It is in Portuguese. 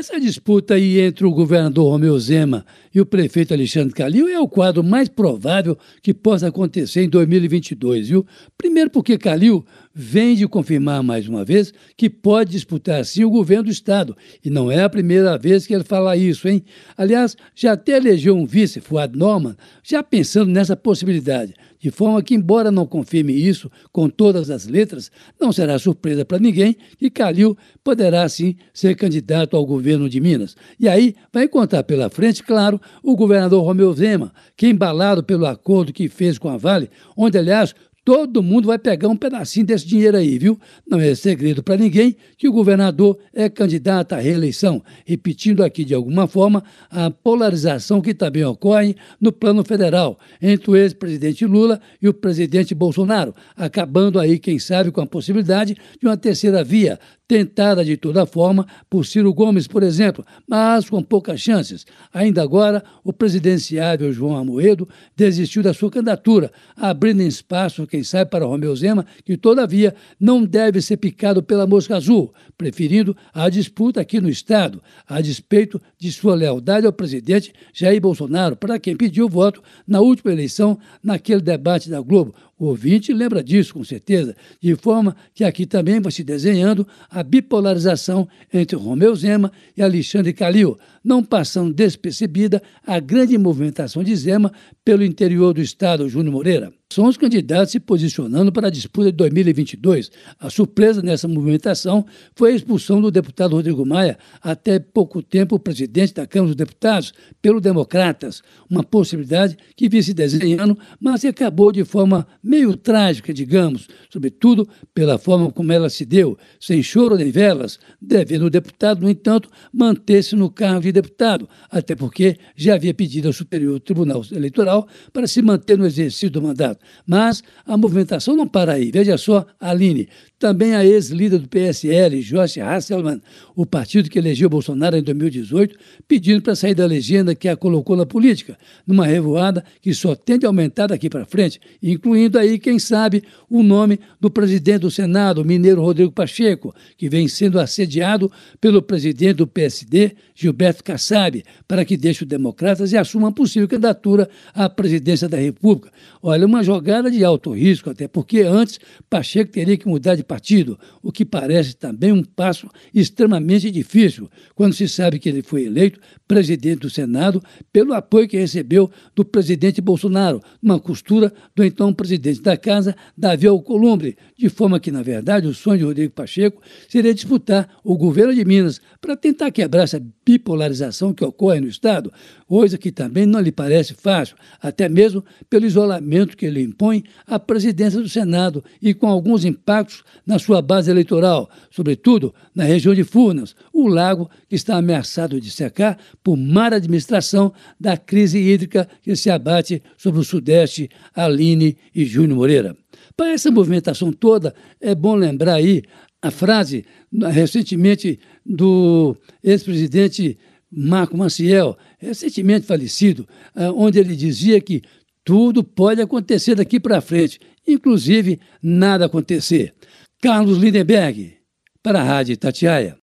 Essa disputa aí entre o governador Romeu Zema e o prefeito Alexandre Calil é o quadro mais provável que possa acontecer em 2022, viu? Primeiro porque Calil vem de confirmar mais uma vez que pode disputar sim o governo do estado, e não é a primeira vez que ele fala isso, hein? Aliás, já até elegeu um vice, Fuad Norman, já pensando nessa possibilidade de forma que, embora não confirme isso com todas as letras, não será surpresa para ninguém que Calil poderá sim ser candidato ao governo de Minas. E aí vai encontrar pela frente, claro, o governador Romeu Zema, que embalado pelo acordo que fez com a Vale, onde, aliás, Todo mundo vai pegar um pedacinho desse dinheiro aí, viu? Não é segredo para ninguém que o governador é candidato à reeleição, repetindo aqui de alguma forma a polarização que também ocorre no plano federal entre o ex-presidente Lula e o presidente Bolsonaro, acabando aí, quem sabe, com a possibilidade de uma terceira via, tentada de toda forma por Ciro Gomes, por exemplo, mas com poucas chances. Ainda agora, o presidenciável João Amoedo desistiu da sua candidatura, abrindo espaço, quem sabe, para Romeu Zema, que todavia não deve ser picado pela mosca azul, preferindo a disputa aqui no Estado, a despeito de sua lealdade ao presidente Jair Bolsonaro, para quem pediu voto na última eleição, naquele debate da Globo, o ouvinte lembra disso, com certeza, de forma que aqui também vai se desenhando a bipolarização entre Romeu Zema e Alexandre Calil, não passando despercebida a grande movimentação de Zema pelo interior do estado, Júnior Moreira. São os candidatos se posicionando para a disputa de 2022. A surpresa nessa movimentação foi a expulsão do deputado Rodrigo Maia, até pouco tempo presidente da Câmara dos Deputados, pelo Democratas, uma possibilidade que vinha se desenhando, mas acabou de forma meio trágica, digamos, sobretudo pela forma como ela se deu, sem choro nem velas, devendo o deputado, no entanto, manter-se no cargo de deputado, até porque já havia pedido ao Superior Tribunal Eleitoral para se manter no exercício do mandato. Mas a movimentação não para aí. Veja só, Aline, também a ex-líder do PSL, Joyce Hasselmann, o partido que elegeu Bolsonaro em 2018, pedindo para sair da legenda que a colocou na política, numa revoada que só tende a aumentar daqui para frente, incluindo aí, quem sabe, o nome do presidente do Senado, mineiro Rodrigo Pacheco, que vem sendo assediado pelo presidente do PSD, Gilberto Kassab, para que deixe os democratas e assuma uma possível candidatura à presidência da República. Olha, uma jogada de alto risco, até porque antes Pacheco teria que mudar de partido, o que parece também um passo extremamente difícil, quando se sabe que ele foi eleito presidente do Senado pelo apoio que recebeu do presidente Bolsonaro, numa costura do então presidente da Casa, Davi Alcolumbre, de forma que, na verdade, o sonho de Rodrigo Pacheco seria disputar o governo de Minas para tentar quebrar essa bipolarização que ocorre no Estado, coisa que também não lhe parece fácil, até mesmo pelo isolamento que ele impõe à presidência do Senado e com alguns impactos na sua base eleitoral, sobretudo na região de Furnas, o lago que está ameaçado de secar por má administração da crise hídrica que se abate sobre o Sudeste, Aline e Júnior Moreira. Para essa movimentação toda, é bom lembrar aí a frase recentemente do ex-presidente Marco Maciel, recentemente falecido, ah, onde ele dizia que tudo pode acontecer daqui para frente, inclusive nada acontecer. Carlos Lindenberg, para a Rádio Tatiaia.